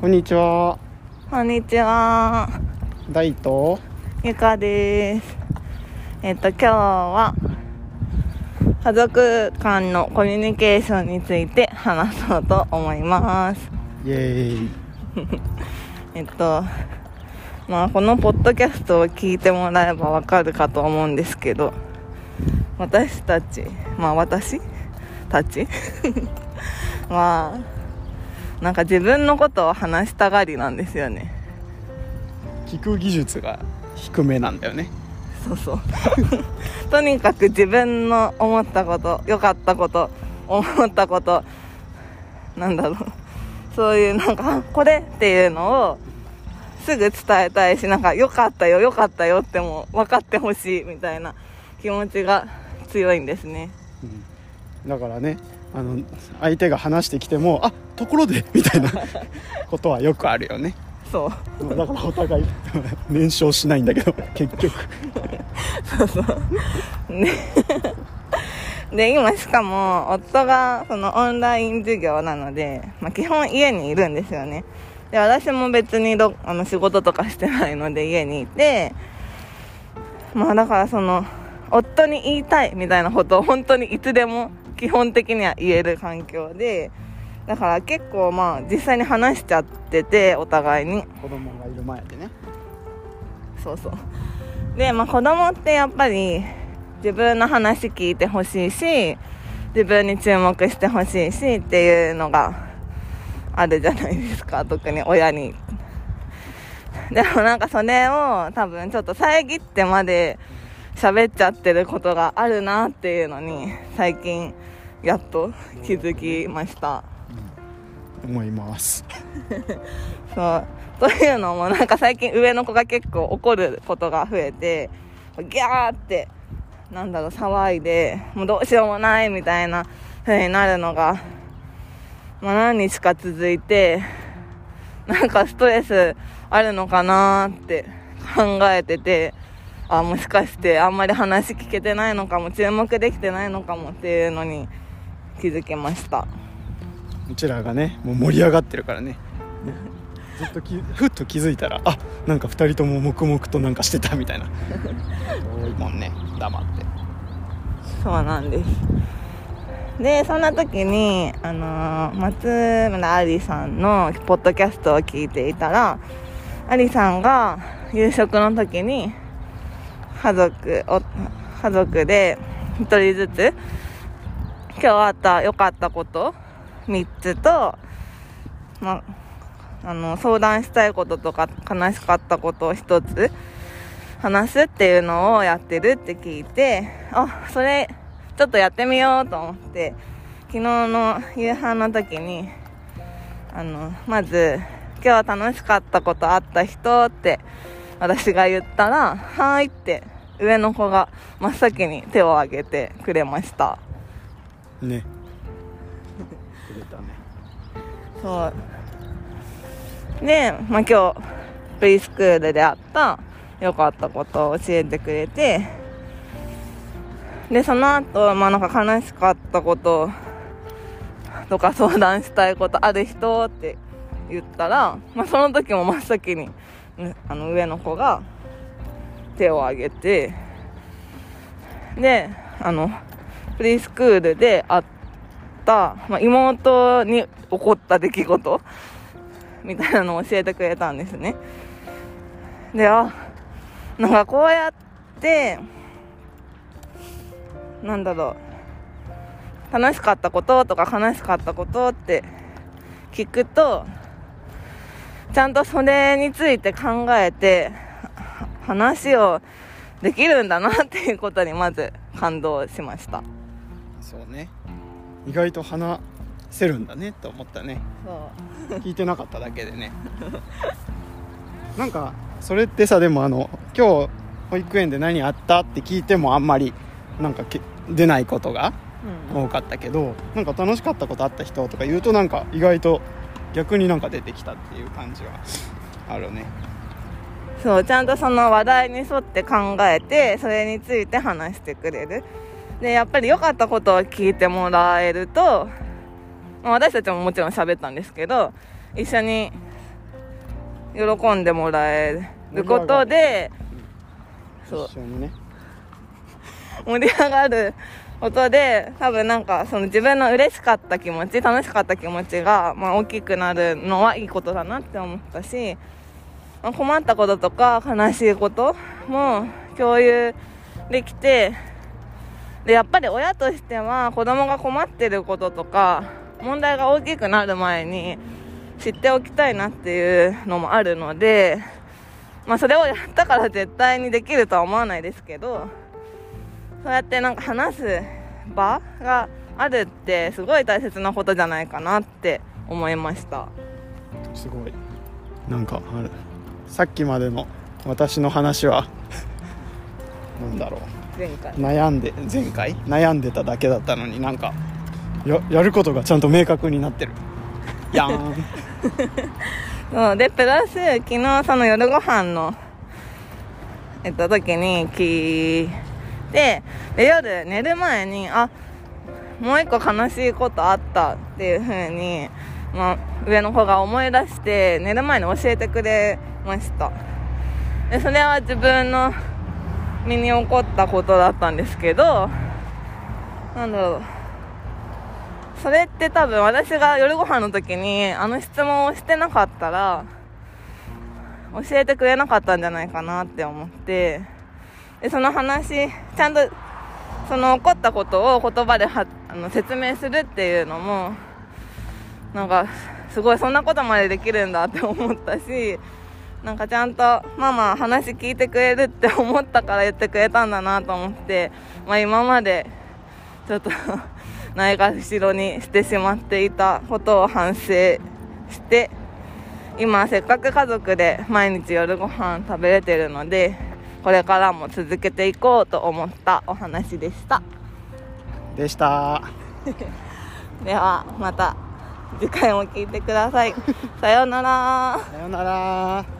こんにちは。こんにちは。大と？ゆかです。えっと、今日は、家族間のコミュニケーションについて話そうと思います。イエーイ。えっと、まあ、このポッドキャストを聞いてもらえばわかるかと思うんですけど、私たち、まあ私たち？は、なんか自分のことを話したがりなんですよね。聞く技術が低めなんだよね。そうそう とにかく自分の思ったこと良かったこと思ったことなんだろうそういうなんかあこれっていうのをすぐ伝えたいしなんか良かったよ良かったよっても分かってほしいみたいな気持ちが強いんですねだからね、あの相手が話してきても、あ、ところで みたいな ことはよくあるよね。そうだからお互い燃焼しないんだけど、結局。そうそう。ね。で、今しかも、夫が、そのオンライン授業なので、まあ、基本家にいるんですよね。で、私も別にど、あの、仕事とかしてないので家にいて、まあ、だからその、夫に言いたいみたいなことを本当にいつでも基本的には言える環境で、だから結構まあ、実際に話しちゃってて、お互いに。子供がいる前でね。そうそうでまあ子供ってやっぱり自分の話聞いてほしいし自分に注目してほしいしっていうのがあるじゃないですか特に親にでもなんかそれを多分ちょっと遮ってまで喋っちゃってることがあるなっていうのに最近やっと気づきました思います。そう。というのも、なんか最近上の子が結構怒ることが増えて、ギャーって、なんだろう、騒いで、もうどうしようもないみたいな風になるのが、まあ何日か続いて、なんかストレスあるのかなーって考えてて、あ、もしかしてあんまり話聞けてないのかも、注目できてないのかもっていうのに気づきました。うちらがね、もう盛り上がってるからね。ずっときふっと気づいたらあなんか2人とも黙々となんかしてたみたいな 多いもんね黙ってそうなんです。で、そんな時に、あのー松村ありさんのポッドキャストを聞いていたら、ありさんが夕食の時に、家族、お家族で一人ずつ、今日あった良かったこと3つと、まあの、相談したいこととか悲しかったことを1つ話すっていうのをやってるって聞いて、あ、それ、ちょっとやってみようと思って、昨日の夕飯の時に、あの、まず、今日は楽しかったことあった人って、私が言ったら、はーいって、上の子が真っ先に手を挙げてくれました。ねくれたねそう。で、まあ、今日、プリスクールであった良かったことを教えてくれて、で、その後、まあ、なんか悲しかったこととか相談したいことある人って言ったら、まあ、その時も真っ先に、ねあの上の子が手を挙げて、で、あの、プリスクールで会った、まあ、妹に起こった出来事みたいなのを教えてくれたんですね。で、あ、なんかこうやって、なんだろう、楽しかったこととか悲しかったことって聞くと、ちゃんとそれについて考えて、は話をできるんだなっていうことにまず感動しました。そうね意外と話せるんだねと思ったねそう。聞いてなかっただけでね なんかそれってさでもあの今日保育園で何あったって聞いてもあんまりなんかけ出ないことがうん多かったけどなんか楽しかったことあった人とか言うとなんか意外と逆になんか出てきたっていう感じはあるね。そう、ちゃんとその話題に沿って考えて、それについて話してくれる。で、やっぱり良かったことを聞いてもらえると、まあ私たちももちろん喋ったんですけど、一緒に喜んでもらえることでそう。一緒にね。盛り上がることで多分なんかその自分の嬉しかった気持ち楽しかった気持ちが、まあ、大きくなるのはいいことだなって思ったし、まあ、困ったこととか悲しいことも共有できてでやっぱり親としては子供が困ってることとか問題が大きくなる前に知っておきたいなっていうのもあるので、まあ、それをやったから絶対にできるとは思わないですけどそうやってなんか話す場があるってすごい大切なことじゃないかなって思いました。すごい。なんかある。さっきまでの私の話は なんだろう。前回。悩んで前回？悩んでただけだったのになんかややることがちゃんと明確になってる。やーん。そうでプラス昨日その夜ご飯のえっと時に聞いてで夜寝る前にあもう一個悲しいことあったっていう風にまあ、上の子が思い出して寝る前に教えてくれました。でそれは自分の身に起こったことだったんですけどなんだろう。それって多分私が夜ご飯の時にあの質問をしてなかったら教えてくれなかったんじゃないかなって思ってでその話ちゃんとその起こったことを言葉ではあの説明するっていうのもなんかすごいそんなことまでできるんだって思ったしなんかちゃんとママ話聞いてくれるって思ったから言ってくれたんだなと思って、まあ、今までちょっと ないがしろにしてしまっていたことを反省して今せっかく家族で毎日夜ご飯食べれてるのでこれからも続けていこうと思ったお話でした。でした。ではまた次回も聞いてください。さようなら。さようなら